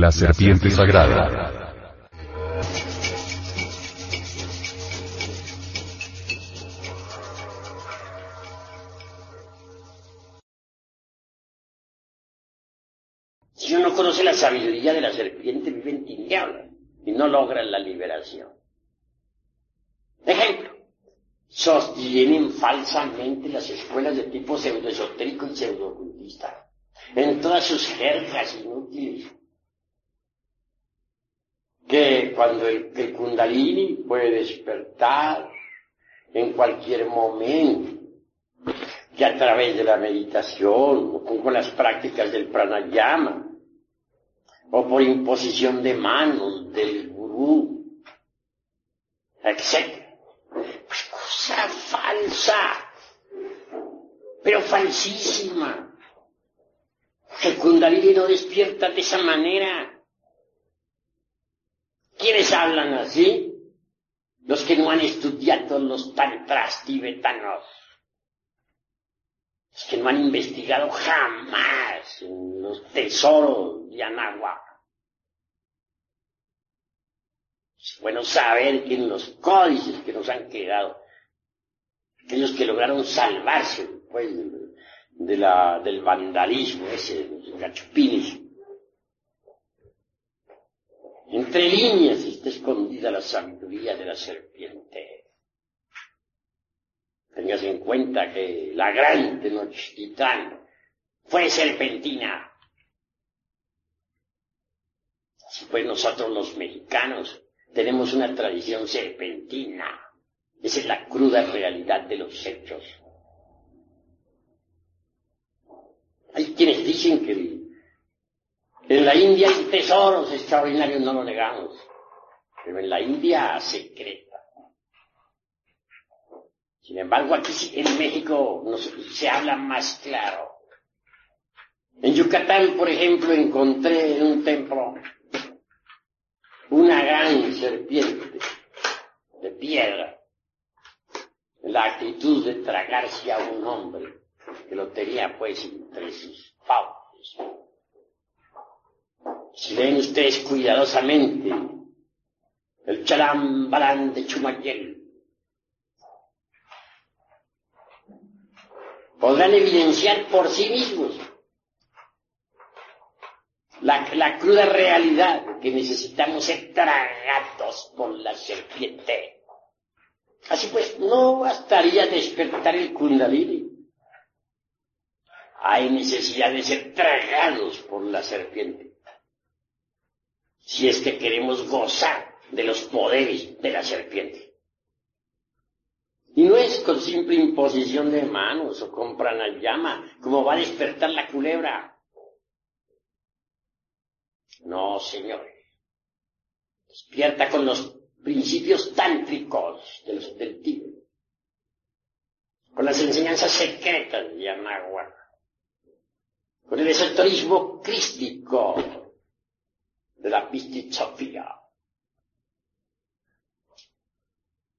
La serpiente sagrada. Si uno conoce la sabiduría de la serpiente, vive en tinieblas y no logra la liberación. Ejemplo, sostienen falsamente las escuelas de tipo pseudoesotérico y pseudocultista en todas sus jergas inútiles que cuando el, kundalini puede despertar en cualquier momento, que a través de la meditación o con las prácticas del pranayama o por imposición de manos del gurú, etc. Pues cosa falsa, pero falsísima. El kundalini no despierta de esa manera. ¿Quiénes hablan así? Los que no han estudiado los tantras tibetanos. Los que no han investigado jamás los tesoros de Anáhuac. Es bueno saber que en los códices que nos han quedado, aquellos que lograron salvarse pues, de la, del vandalismo ese, los gachupines, entre líneas está escondida la sabiduría de la serpiente. Tengas en cuenta que la gran Tenochtitlan fue serpentina. Así pues nosotros los mexicanos tenemos una tradición serpentina. Esa es la cruda realidad de los hechos. Hay quienes dicen que en la India hay tesoros extraordinarios, no lo negamos, pero en la India secreta. Sin embargo, aquí en México se habla más claro. En Yucatán, por ejemplo, encontré en un templo una gran serpiente de piedra, en la actitud de tragarse a un hombre que lo tenía pues entre sus fauces. Si leen ustedes cuidadosamente el chalambalán de Chumayel, podrán evidenciar por sí mismos la, la, cruda realidad que necesitamos ser tragados por la serpiente. Así pues, no bastaría despertar el kundalini. Hay necesidad de ser tragados por la serpiente si es que queremos gozar de los poderes de la serpiente. Y no es con simple imposición de manos o con pranayama como va a despertar la culebra. No, señores. Despierta con los principios tántricos de los, del Tíbet, con las enseñanzas secretas de Yamaguara, con el esoterismo crístico de la Sofía,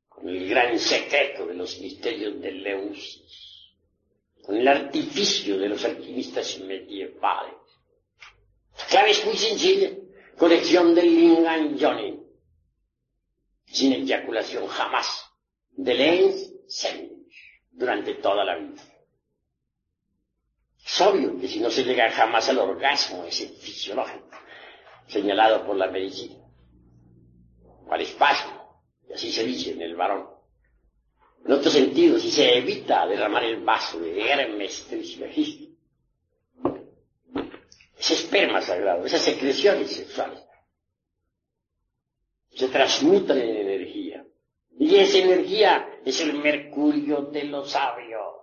con el gran secreto de los misterios de Leusis, con el artificio de los alquimistas medievales. La clave es muy sencilla. conexión del Lingam Johnny, sin eyaculación jamás, de Lens durante toda la vida. Es obvio que si no se llega jamás al orgasmo, ese fisiológico, señalado por la medicina, al espasmo, y así se dice en el varón. En otro sentido, si se evita derramar el vaso de Hermes Trismegisto, ese esperma sagrado, esas secreciones sexuales, se transmutan en energía. Y esa energía es el mercurio de los sabios.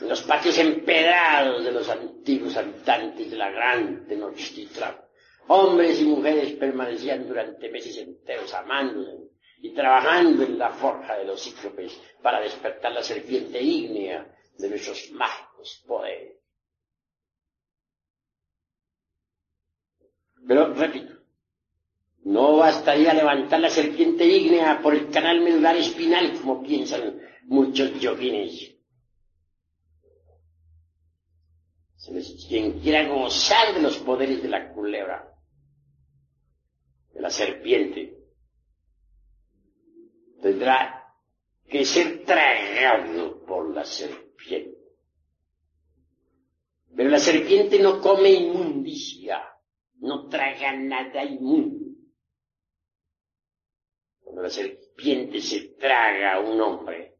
Los patios empedrados de los antiguos habitantes de la gran Tenochtitlan. Hombres y mujeres permanecían durante meses enteros amándose y trabajando en la forja de los cíclopes para despertar la serpiente ígnea de nuestros mágicos poderes. Pero, repito, no bastaría levantar la serpiente ígnea por el canal medular espinal, como piensan muchos yoguines. Quien quiera gozar de los poderes de la culebra, de la serpiente, tendrá que ser tragado por la serpiente. Pero la serpiente no come inmundicia, no traga nada inmundo. Cuando la serpiente se traga a un hombre,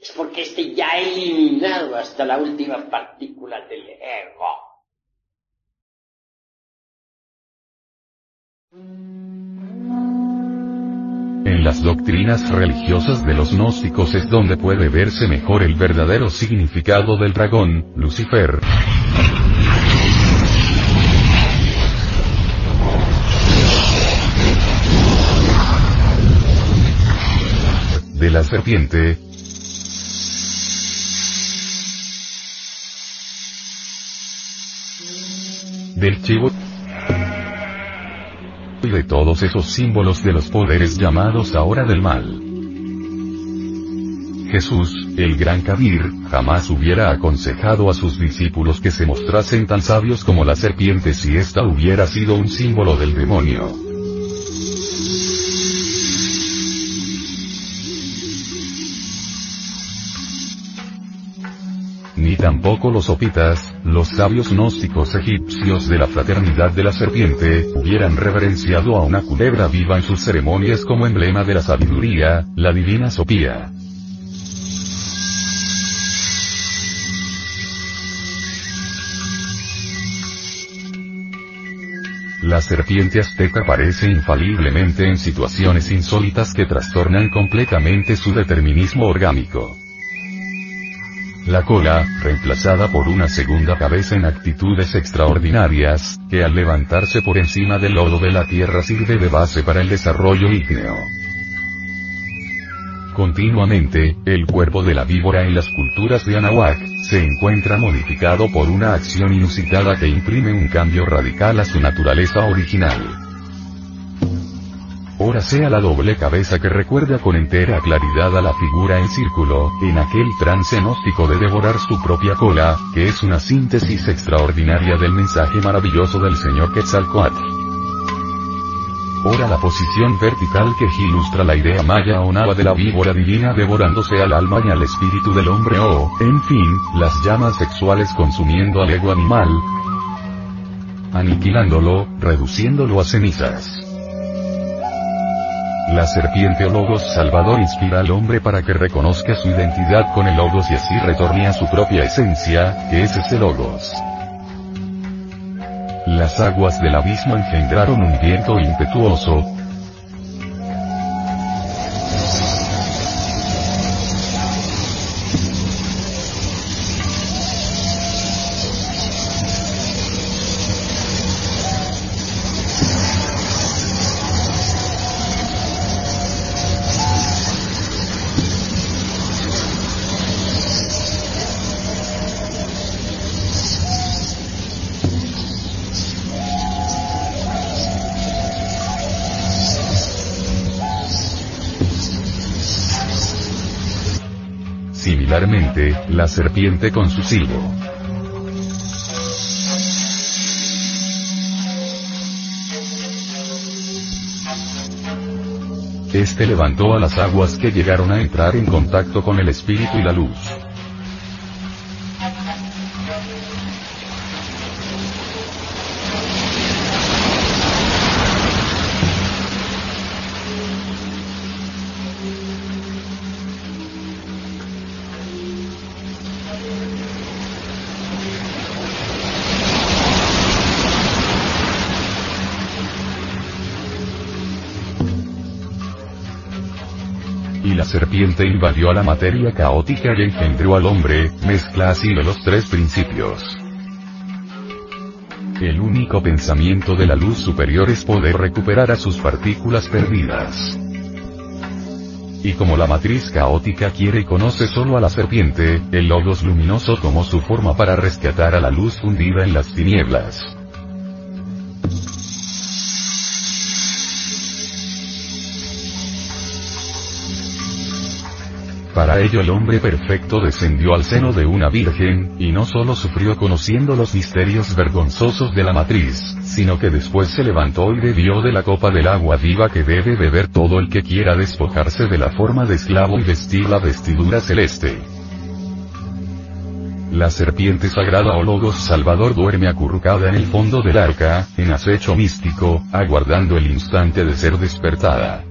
es porque éste ya ha eliminado hasta la última partícula del ego. En las doctrinas religiosas de los gnósticos es donde puede verse mejor el verdadero significado del dragón, Lucifer. De la serpiente, del chivo y de todos esos símbolos de los poderes llamados ahora del mal. Jesús, el gran Kabir, jamás hubiera aconsejado a sus discípulos que se mostrasen tan sabios como la serpiente si ésta hubiera sido un símbolo del demonio. Tampoco los opitas, los sabios gnósticos egipcios de la fraternidad de la serpiente, hubieran reverenciado a una culebra viva en sus ceremonias como emblema de la sabiduría, la divina sopía. La serpiente azteca aparece infaliblemente en situaciones insólitas que trastornan completamente su determinismo orgánico. La cola, reemplazada por una segunda cabeza en actitudes extraordinarias, que al levantarse por encima del lodo de la tierra sirve de base para el desarrollo ígneo. Continuamente, el cuerpo de la víbora en las culturas de Anahuac, se encuentra modificado por una acción inusitada que imprime un cambio radical a su naturaleza original. Ora sea la doble cabeza que recuerda con entera claridad a la figura en círculo, en aquel trance gnóstico de devorar su propia cola, que es una síntesis extraordinaria del mensaje maravilloso del Señor Quetzalcoatl. Ora la posición vertical que ilustra la idea maya o nava de la víbora divina devorándose al alma y al espíritu del hombre o, en fin, las llamas sexuales consumiendo al ego animal, aniquilándolo, reduciéndolo a cenizas. La serpiente o logos salvador inspira al hombre para que reconozca su identidad con el logos y así retorne a su propia esencia, que es ese logos. Las aguas del abismo engendraron un viento impetuoso, la serpiente con su silbo. Este levantó a las aguas que llegaron a entrar en contacto con el espíritu y la luz. Serpiente invadió a la materia caótica y engendró al hombre, mezcla así los tres principios. El único pensamiento de la luz superior es poder recuperar a sus partículas perdidas. Y como la matriz caótica quiere y conoce solo a la serpiente, el logos luminoso tomó su forma para rescatar a la luz fundida en las tinieblas. Para ello el hombre perfecto descendió al seno de una virgen, y no solo sufrió conociendo los misterios vergonzosos de la matriz, sino que después se levantó y bebió de la copa del agua viva que debe beber todo el que quiera despojarse de la forma de esclavo y vestir la vestidura celeste. La serpiente sagrada o logos salvador duerme acurrucada en el fondo del arca, en acecho místico, aguardando el instante de ser despertada.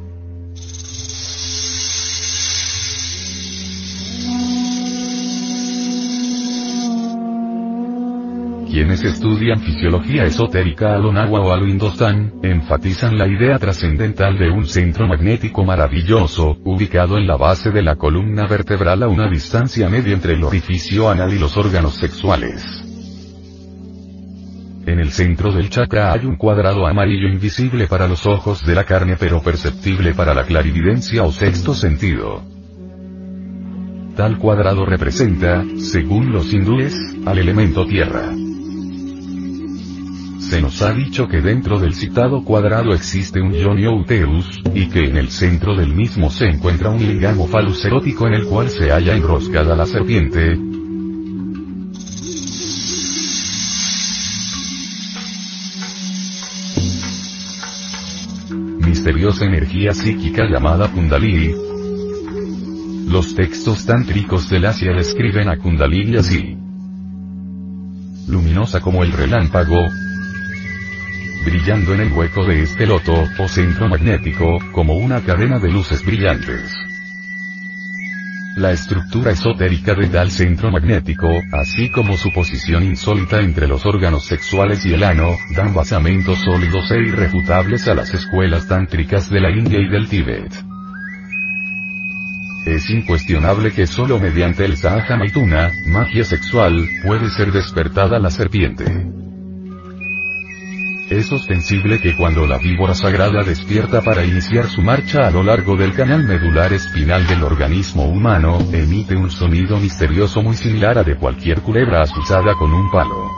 Quienes estudian fisiología esotérica a lo nahua o a lo indostán, enfatizan la idea trascendental de un centro magnético maravilloso, ubicado en la base de la columna vertebral a una distancia media entre el orificio anal y los órganos sexuales. En el centro del chakra hay un cuadrado amarillo invisible para los ojos de la carne pero perceptible para la clarividencia o sexto sentido. Tal cuadrado representa, según los hindúes, al elemento tierra. Se nos ha dicho que dentro del citado cuadrado existe un ionio uterus, y que en el centro del mismo se encuentra un lingamo falus erótico en el cual se halla enroscada la serpiente, misteriosa energía psíquica llamada Kundalini. Los textos tántricos del Asia describen a Kundalini así. Luminosa como el relámpago, brillando en el hueco de este loto, o centro magnético, como una cadena de luces brillantes. La estructura esotérica de tal centro magnético, así como su posición insólita entre los órganos sexuales y el ano, dan basamentos sólidos e irrefutables a las escuelas tántricas de la India y del Tíbet. Es incuestionable que solo mediante el Sahaja Maituna, magia sexual, puede ser despertada la serpiente. Es ostensible que cuando la víbora sagrada despierta para iniciar su marcha a lo largo del canal medular espinal del organismo humano, emite un sonido misterioso muy similar a de cualquier culebra azuzada con un palo.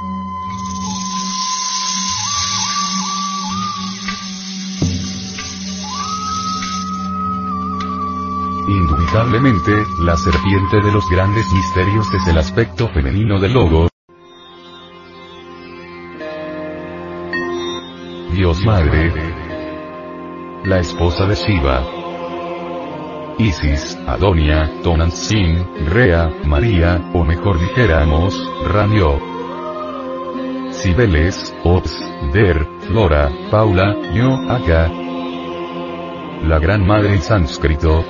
Indubitablemente, la serpiente de los grandes misterios es el aspecto femenino del logo, Dios Madre, la esposa de Shiva, Isis, Adonia, Tonantzin, Rea, María, o mejor dijéramos, Ramio, Cibeles, Ops, Der, Flora, Paula, Yo, Aka, la Gran Madre en sánscrito,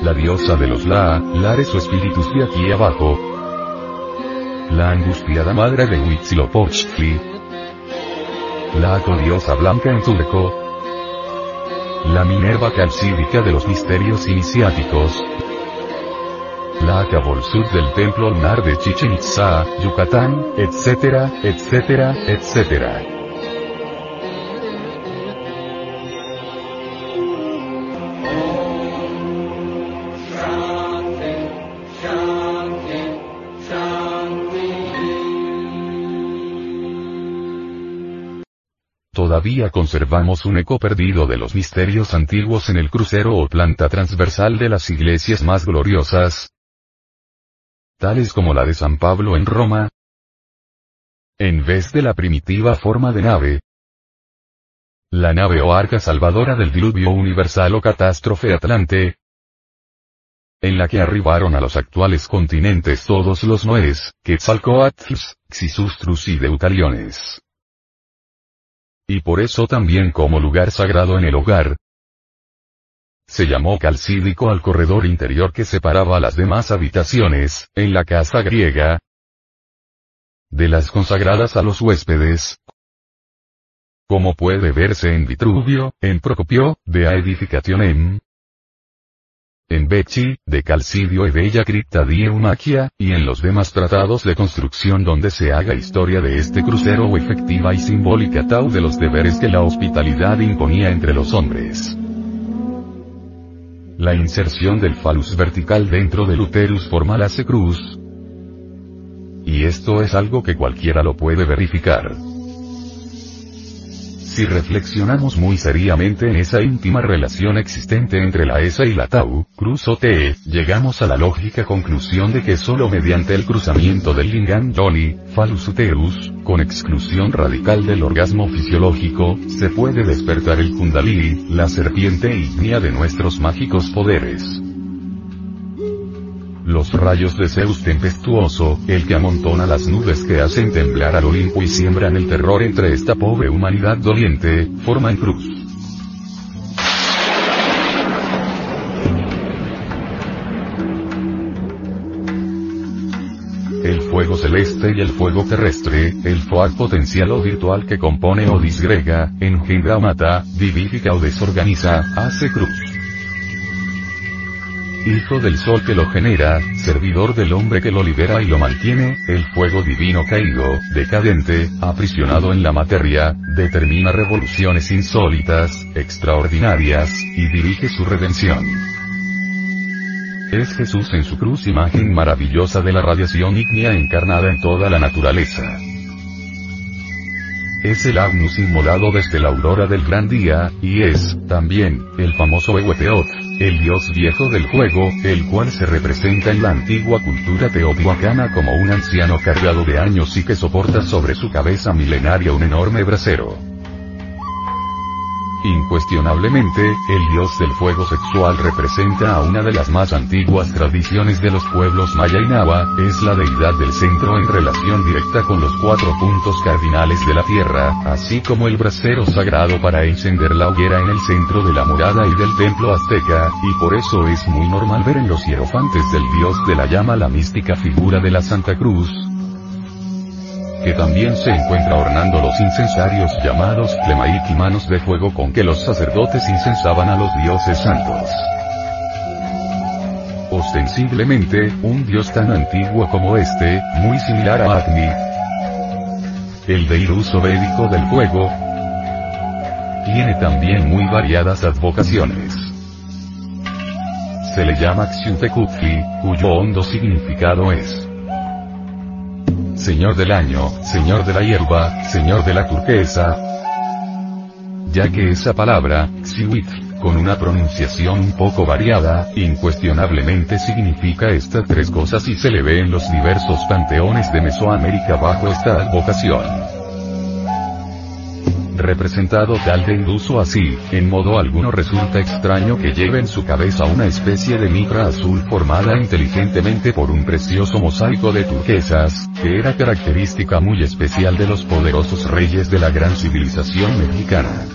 la diosa de los La, Lares o espíritus de aquí abajo, la angustiada madre de Huitzilopochtli, la codiosa blanca en turco, la Minerva calcídica de los misterios iniciáticos, la Sud del templo lunar de Chichen Itza, Yucatán, etcétera, etcétera, etcétera. Todavía conservamos un eco perdido de los misterios antiguos en el crucero o planta transversal de las iglesias más gloriosas, tales como la de San Pablo en Roma, en vez de la primitiva forma de nave, la nave o arca salvadora del diluvio universal o catástrofe atlante, en la que arribaron a los actuales continentes todos los Noés, Quetzalcoatlus, Xisustrus y Deutaliones. Y por eso también como lugar sagrado en el hogar, se llamó calcídico al corredor interior que separaba las demás habitaciones, en la casa griega, de las consagradas a los huéspedes, como puede verse en Vitruvio, en Procopio, de Aedificationem, en Becci, de Calcidio e Bella Cripta di Eumaquia, y en los demás tratados de construcción donde se haga historia de este crucero o efectiva y simbólica tau de los deberes que la hospitalidad imponía entre los hombres. La inserción del falus vertical dentro del uterus forma la cruz. Y esto es algo que cualquiera lo puede verificar. Si reflexionamos muy seriamente en esa íntima relación existente entre la ESA y la Tau, cruz o T, llegamos a la lógica conclusión de que solo mediante el cruzamiento del lingam Yoni, Phallus uterus, con exclusión radical del orgasmo fisiológico, se puede despertar el Kundalini, la serpiente ígnea de nuestros mágicos poderes los rayos de Zeus tempestuoso, el que amontona las nubes que hacen temblar al Olimpo y siembran el terror entre esta pobre humanidad doliente, forman cruz. El fuego celeste y el fuego terrestre, el fuego potencial o virtual que compone o disgrega, engendra o mata, vivifica o desorganiza, hace cruz. Hijo del sol que lo genera, servidor del hombre que lo libera y lo mantiene, el fuego divino caído, decadente, aprisionado en la materia, determina revoluciones insólitas, extraordinarias, y dirige su redención. Es Jesús en su cruz imagen maravillosa de la radiación ígnea encarnada en toda la naturaleza. Es el Agnus inmolado desde la aurora del gran día, y es, también, el famoso Eweteot, el dios viejo del juego, el cual se representa en la antigua cultura teotihuacana como un anciano cargado de años y que soporta sobre su cabeza milenaria un enorme brasero. Incuestionablemente, el dios del fuego sexual representa a una de las más antiguas tradiciones de los pueblos maya y nava, es la deidad del centro en relación directa con los cuatro puntos cardinales de la tierra, así como el brasero sagrado para encender la hoguera en el centro de la morada y del templo azteca, y por eso es muy normal ver en los hierofantes del dios de la llama la mística figura de la Santa Cruz, que también se encuentra ornando los incensarios llamados Tlemaik y manos de fuego con que los sacerdotes incensaban a los dioses santos. Ostensiblemente, un dios tan antiguo como este, muy similar a Agni, el deirus védico del fuego, tiene también muy variadas advocaciones. Se le llama Xiutekutli, cuyo hondo significado es Señor del año, Señor de la hierba, Señor de la turquesa. Ya que esa palabra, Xiwit, con una pronunciación un poco variada, incuestionablemente significa estas tres cosas y se le ve en los diversos panteones de Mesoamérica bajo esta advocación representado tal de induso así, en modo alguno resulta extraño que lleve en su cabeza una especie de mitra azul formada inteligentemente por un precioso mosaico de turquesas, que era característica muy especial de los poderosos reyes de la gran civilización mexicana.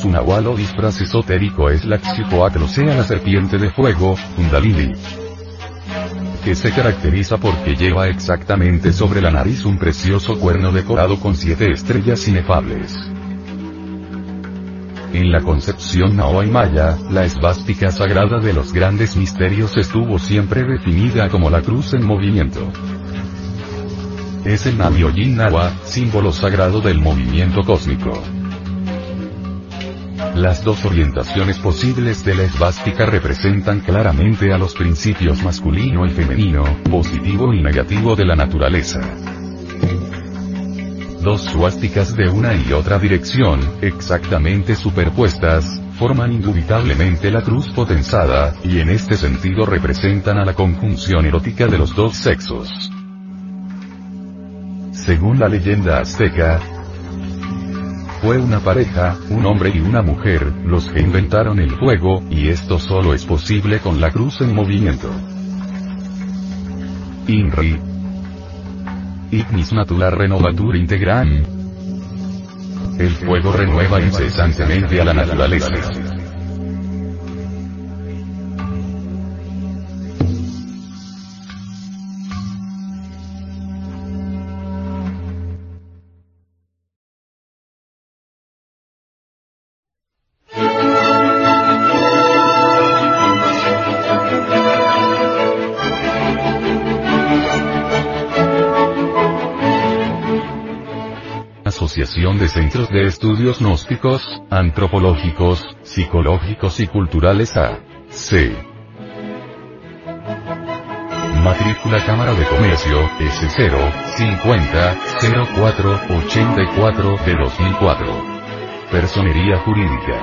Su nahual o disfraz esotérico es la Xicoatl sea la serpiente de fuego, Kundalini que se caracteriza porque lleva exactamente sobre la nariz un precioso cuerno decorado con siete estrellas inefables. En la concepción Nahuay Maya, la esvástica sagrada de los grandes misterios estuvo siempre definida como la cruz en movimiento. Es el Navioyin Nawa, símbolo sagrado del movimiento cósmico. Las dos orientaciones posibles de la esvástica representan claramente a los principios masculino y femenino, positivo y negativo de la naturaleza. Dos suásticas de una y otra dirección, exactamente superpuestas, forman indubitablemente la cruz potenzada, y en este sentido representan a la conjunción erótica de los dos sexos. Según la leyenda azteca, fue una pareja, un hombre y una mujer, los que inventaron el fuego, y esto solo es posible con la cruz en movimiento. INRI. Ignis Natura Renovatur Integram. El fuego renueva incesantemente a la naturaleza. Asociación de Centros de Estudios Gnósticos, Antropológicos, Psicológicos y Culturales A. C. Matrícula Cámara de Comercio, S0, 50, 04, 84 de 2004. Personería Jurídica.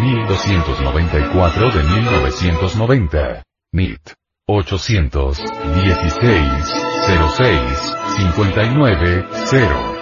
1294 de 1990. NIT. 816,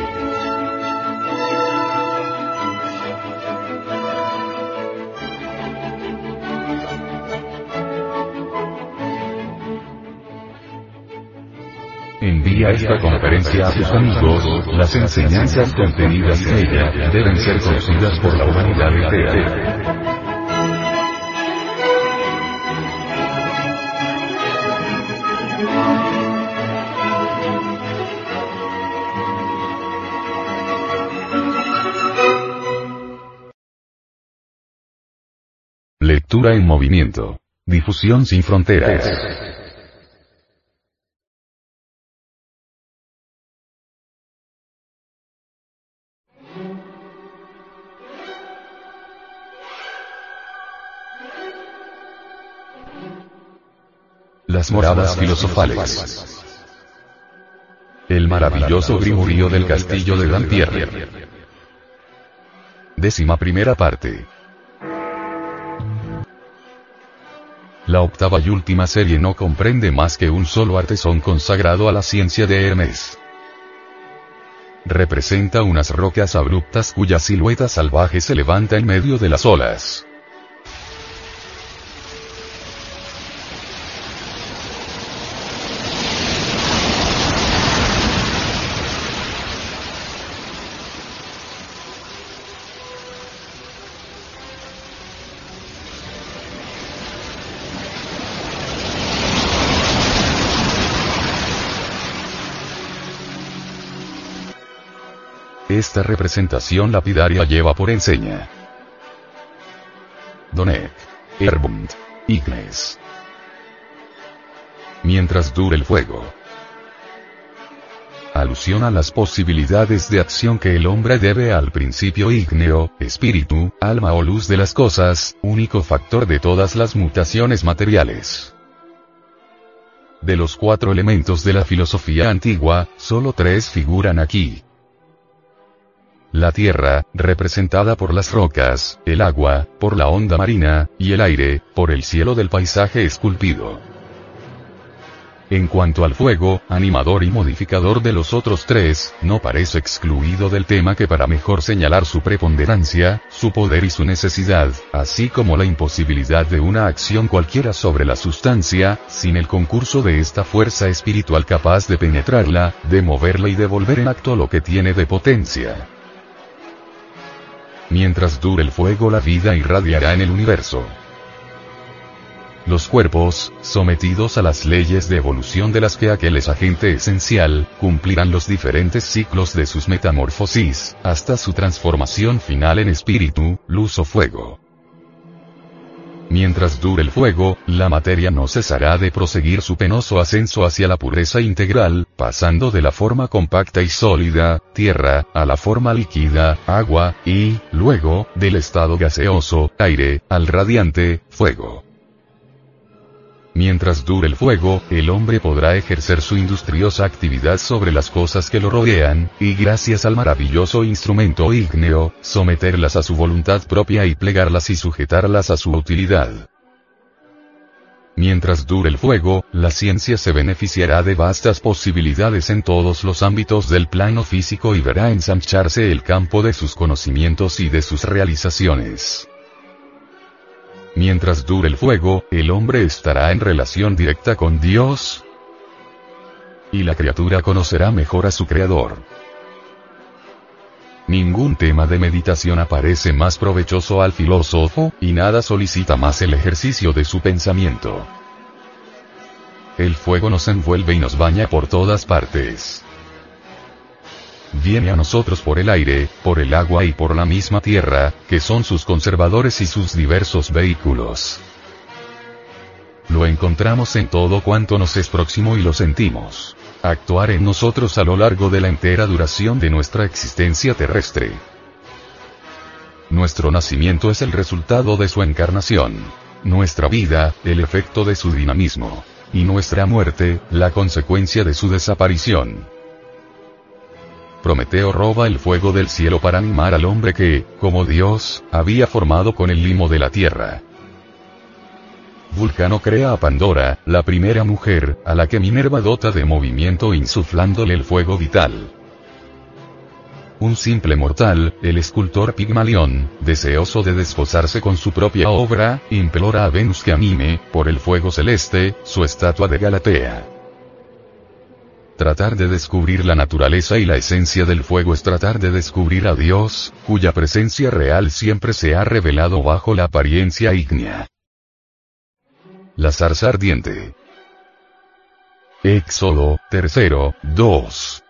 Envía esta conferencia a tus amigos, las enseñanzas contenidas en ella deben ser conocidas por la humanidad entera. Lectura en movimiento. Difusión sin fronteras. Las moradas filosofales. El maravilloso grimurío del castillo de Dampierre. Décima primera parte. La octava y última serie no comprende más que un solo artesón consagrado a la ciencia de Hermes. Representa unas rocas abruptas cuya silueta salvaje se levanta en medio de las olas. Esta representación lapidaria lleva por enseña Donek, Erbund, Ignes. Mientras dure el fuego. Alusión a las posibilidades de acción que el hombre debe al principio ígneo, espíritu, alma o luz de las cosas, único factor de todas las mutaciones materiales. De los cuatro elementos de la filosofía antigua, solo tres figuran aquí. La tierra, representada por las rocas, el agua, por la onda marina, y el aire, por el cielo del paisaje esculpido. En cuanto al fuego, animador y modificador de los otros tres, no parece excluido del tema que para mejor señalar su preponderancia, su poder y su necesidad, así como la imposibilidad de una acción cualquiera sobre la sustancia, sin el concurso de esta fuerza espiritual capaz de penetrarla, de moverla y de volver en acto lo que tiene de potencia. Mientras dure el fuego la vida irradiará en el universo. Los cuerpos, sometidos a las leyes de evolución de las que aquel es agente esencial, cumplirán los diferentes ciclos de sus metamorfosis, hasta su transformación final en espíritu, luz o fuego. Mientras dure el fuego, la materia no cesará de proseguir su penoso ascenso hacia la pureza integral, pasando de la forma compacta y sólida, tierra, a la forma líquida, agua, y, luego, del estado gaseoso, aire, al radiante, fuego. Mientras dure el fuego, el hombre podrá ejercer su industriosa actividad sobre las cosas que lo rodean, y gracias al maravilloso instrumento ígneo, someterlas a su voluntad propia y plegarlas y sujetarlas a su utilidad. Mientras dure el fuego, la ciencia se beneficiará de vastas posibilidades en todos los ámbitos del plano físico y verá ensancharse el campo de sus conocimientos y de sus realizaciones. Mientras dure el fuego, el hombre estará en relación directa con Dios, y la criatura conocerá mejor a su Creador. Ningún tema de meditación aparece más provechoso al filósofo, y nada solicita más el ejercicio de su pensamiento. El fuego nos envuelve y nos baña por todas partes. Viene a nosotros por el aire, por el agua y por la misma tierra, que son sus conservadores y sus diversos vehículos. Lo encontramos en todo cuanto nos es próximo y lo sentimos. Actuar en nosotros a lo largo de la entera duración de nuestra existencia terrestre. Nuestro nacimiento es el resultado de su encarnación. Nuestra vida, el efecto de su dinamismo. Y nuestra muerte, la consecuencia de su desaparición. Prometeo roba el fuego del cielo para animar al hombre que, como Dios, había formado con el limo de la tierra. Vulcano crea a Pandora, la primera mujer, a la que Minerva dota de movimiento insuflándole el fuego vital. Un simple mortal, el escultor Pigmalión, deseoso de desposarse con su propia obra, implora a Venus que anime, por el fuego celeste, su estatua de Galatea. Tratar de descubrir la naturaleza y la esencia del fuego es tratar de descubrir a Dios, cuya presencia real siempre se ha revelado bajo la apariencia ígnea. La zarza ardiente. Éxodo, tercero, 2.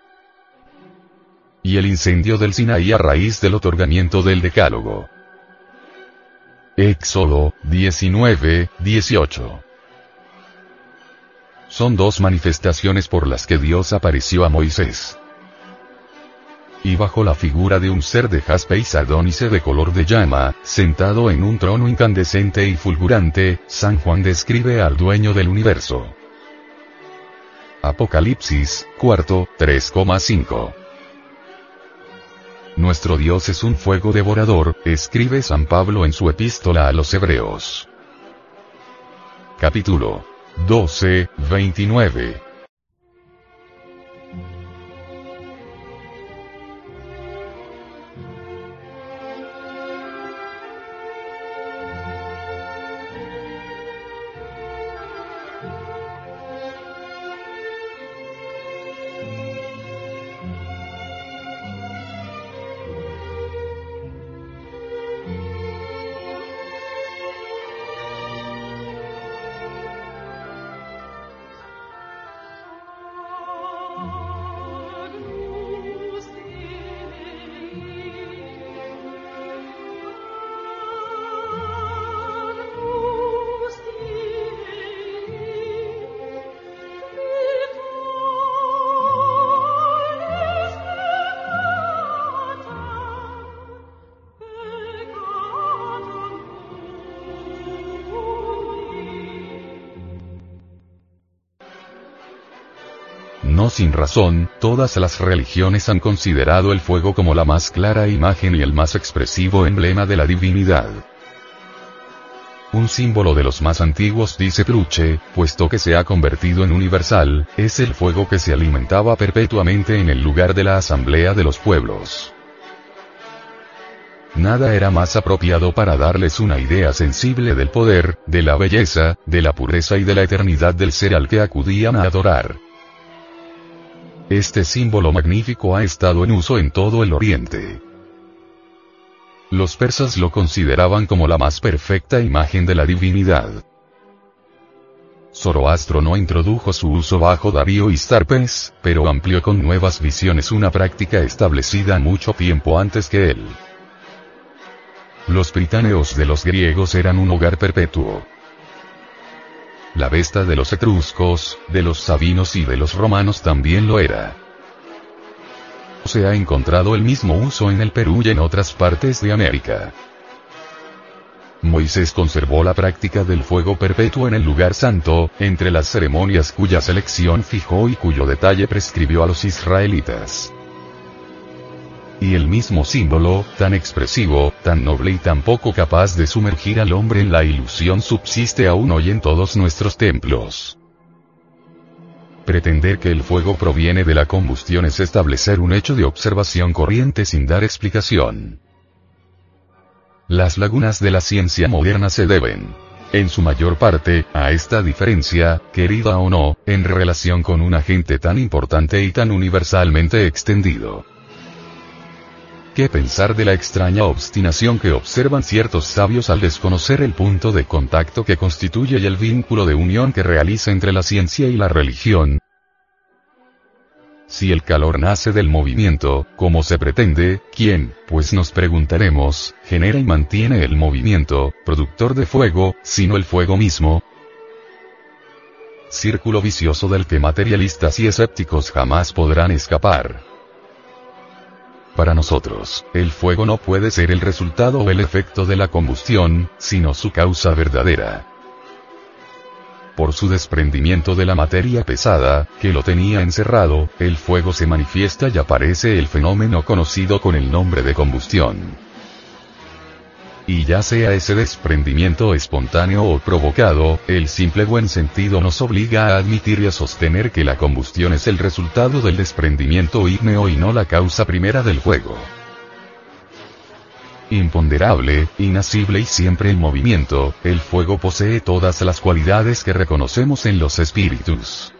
Y el incendio del Sinaí a raíz del otorgamiento del Decálogo. Éxodo, 19, 18 son dos manifestaciones por las que Dios apareció a Moisés. Y bajo la figura de un ser de jaspe y sardónice de color de llama, sentado en un trono incandescente y fulgurante, San Juan describe al dueño del universo. Apocalipsis, cuarto, 3,5. Nuestro Dios es un fuego devorador, escribe San Pablo en su epístola a los Hebreos. Capítulo 12, 29. No sin razón, todas las religiones han considerado el fuego como la más clara imagen y el más expresivo emblema de la divinidad. Un símbolo de los más antiguos dice Pluche, puesto que se ha convertido en universal, es el fuego que se alimentaba perpetuamente en el lugar de la asamblea de los pueblos. Nada era más apropiado para darles una idea sensible del poder, de la belleza, de la pureza y de la eternidad del ser al que acudían a adorar. Este símbolo magnífico ha estado en uso en todo el Oriente. Los persas lo consideraban como la más perfecta imagen de la divinidad. Zoroastro no introdujo su uso bajo Darío y Starpes, pero amplió con nuevas visiones una práctica establecida mucho tiempo antes que él. Los británeos de los griegos eran un hogar perpetuo. La Vesta de los etruscos, de los sabinos y de los romanos también lo era. Se ha encontrado el mismo uso en el Perú y en otras partes de América. Moisés conservó la práctica del fuego perpetuo en el lugar santo, entre las ceremonias cuya selección fijó y cuyo detalle prescribió a los israelitas. Y el mismo símbolo, tan expresivo, tan noble y tan poco capaz de sumergir al hombre en la ilusión subsiste aún hoy en todos nuestros templos. Pretender que el fuego proviene de la combustión es establecer un hecho de observación corriente sin dar explicación. Las lagunas de la ciencia moderna se deben, en su mayor parte, a esta diferencia, querida o no, en relación con un agente tan importante y tan universalmente extendido. ¿Qué pensar de la extraña obstinación que observan ciertos sabios al desconocer el punto de contacto que constituye y el vínculo de unión que realiza entre la ciencia y la religión, si el calor nace del movimiento, como se pretende, ¿quién, pues nos preguntaremos, genera y mantiene el movimiento, productor de fuego, sino el fuego mismo? Círculo vicioso del que materialistas y escépticos jamás podrán escapar. Para nosotros, el fuego no puede ser el resultado o el efecto de la combustión, sino su causa verdadera por su desprendimiento de la materia pesada, que lo tenía encerrado, el fuego se manifiesta y aparece el fenómeno conocido con el nombre de combustión. Y ya sea ese desprendimiento espontáneo o provocado, el simple buen sentido nos obliga a admitir y a sostener que la combustión es el resultado del desprendimiento ígneo y no la causa primera del fuego imponderable, inasible y siempre en movimiento, el fuego posee todas las cualidades que reconocemos en los espíritus.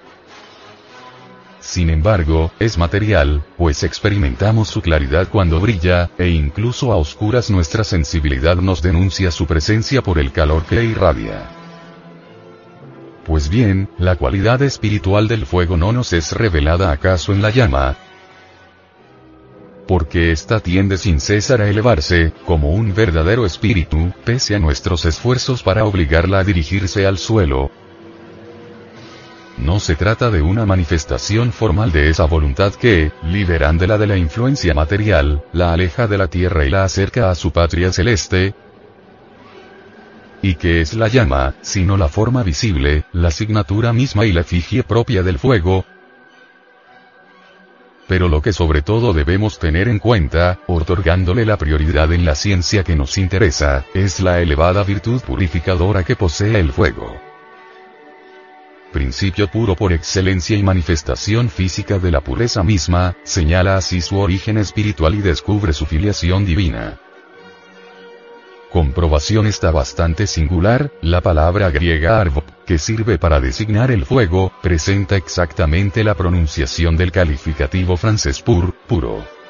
Sin embargo, es material, pues experimentamos su claridad cuando brilla, e incluso a oscuras nuestra sensibilidad nos denuncia su presencia por el calor que irradia. Pues bien, la cualidad espiritual del fuego no nos es revelada acaso en la llama, porque ésta tiende sin cesar a elevarse, como un verdadero espíritu, pese a nuestros esfuerzos para obligarla a dirigirse al suelo. No se trata de una manifestación formal de esa voluntad que, liberándola de la influencia material, la aleja de la tierra y la acerca a su patria celeste, y que es la llama, sino la forma visible, la signatura misma y la efigie propia del fuego, pero lo que sobre todo debemos tener en cuenta, otorgándole la prioridad en la ciencia que nos interesa, es la elevada virtud purificadora que posee el fuego. Principio puro por excelencia y manifestación física de la pureza misma, señala así su origen espiritual y descubre su filiación divina comprobación está bastante singular, la palabra griega arvo, que sirve para designar el fuego, presenta exactamente la pronunciación del calificativo francés pur, puro.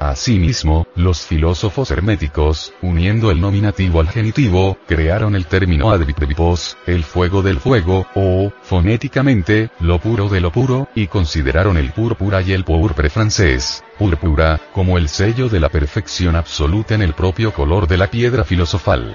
Asimismo, los filósofos herméticos, uniendo el nominativo al genitivo, crearon el término advipos, el fuego del fuego, o, fonéticamente, lo puro de lo puro, y consideraron el púrpura y el pourpre francés, púrpura, como el sello de la perfección absoluta en el propio color de la piedra filosofal.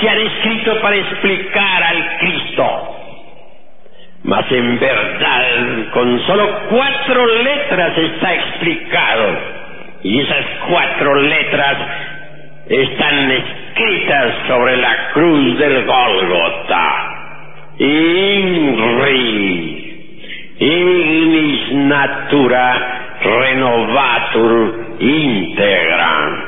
se han escrito para explicar al Cristo. Mas en verdad, con solo cuatro letras está explicado. Y esas cuatro letras están escritas sobre la cruz del Golgota. INRI, ignis natura renovatur integra.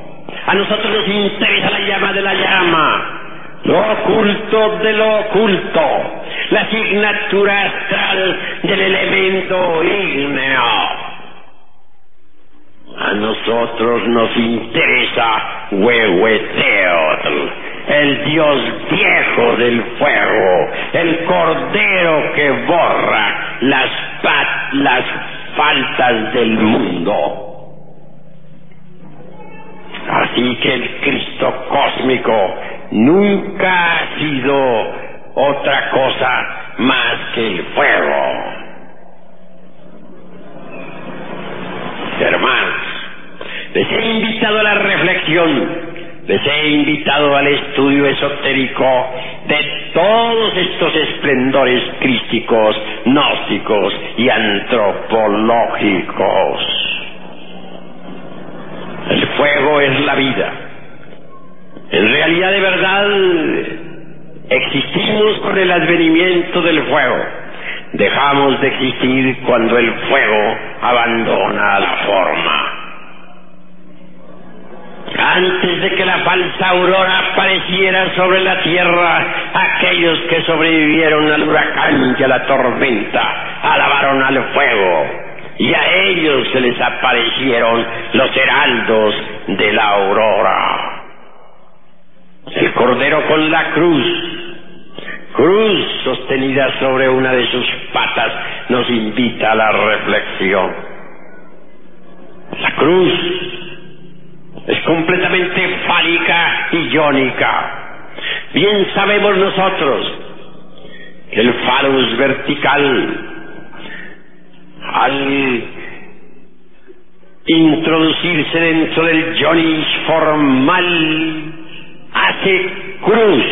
A nosotros nos interesa la llama de la llama, lo oculto de lo oculto, la asignatura astral del elemento ígneo. A nosotros nos interesa Huehueteotl, el dios viejo del fuego, el cordero que borra las, las faltas del mundo. Así que el Cristo cósmico nunca ha sido otra cosa más que el fuego. Hermanos, les he invitado a la reflexión, les he invitado al estudio esotérico de todos estos esplendores crísticos, gnósticos y antropológicos. El fuego es la vida. En realidad de verdad existimos con el advenimiento del fuego. Dejamos de existir cuando el fuego abandona la forma. Antes de que la falsa aurora apareciera sobre la tierra, aquellos que sobrevivieron al huracán y a la tormenta alabaron al fuego y a ellos se les aparecieron los heraldos de la aurora. El cordero con la cruz, cruz sostenida sobre una de sus patas, nos invita a la reflexión. La cruz es completamente fálica y iónica. Bien sabemos nosotros que el falus vertical al introducirse dentro del Johnny formal, hace cruz.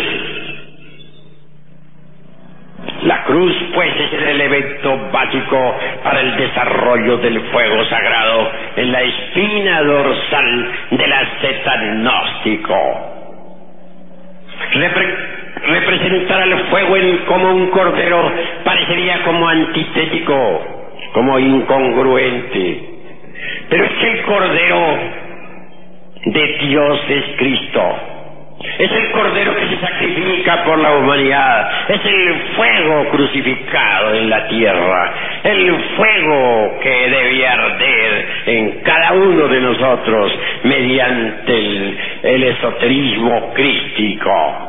La cruz, pues, es el elemento básico para el desarrollo del fuego sagrado en la espina dorsal del asceta gnóstico. representar al fuego en, como un cordero parecería como antitético como incongruente. Pero es que el Cordero de Dios es Cristo. Es el Cordero que se sacrifica por la humanidad. Es el fuego crucificado en la tierra. El fuego que debe arder en cada uno de nosotros mediante el, el esoterismo crístico.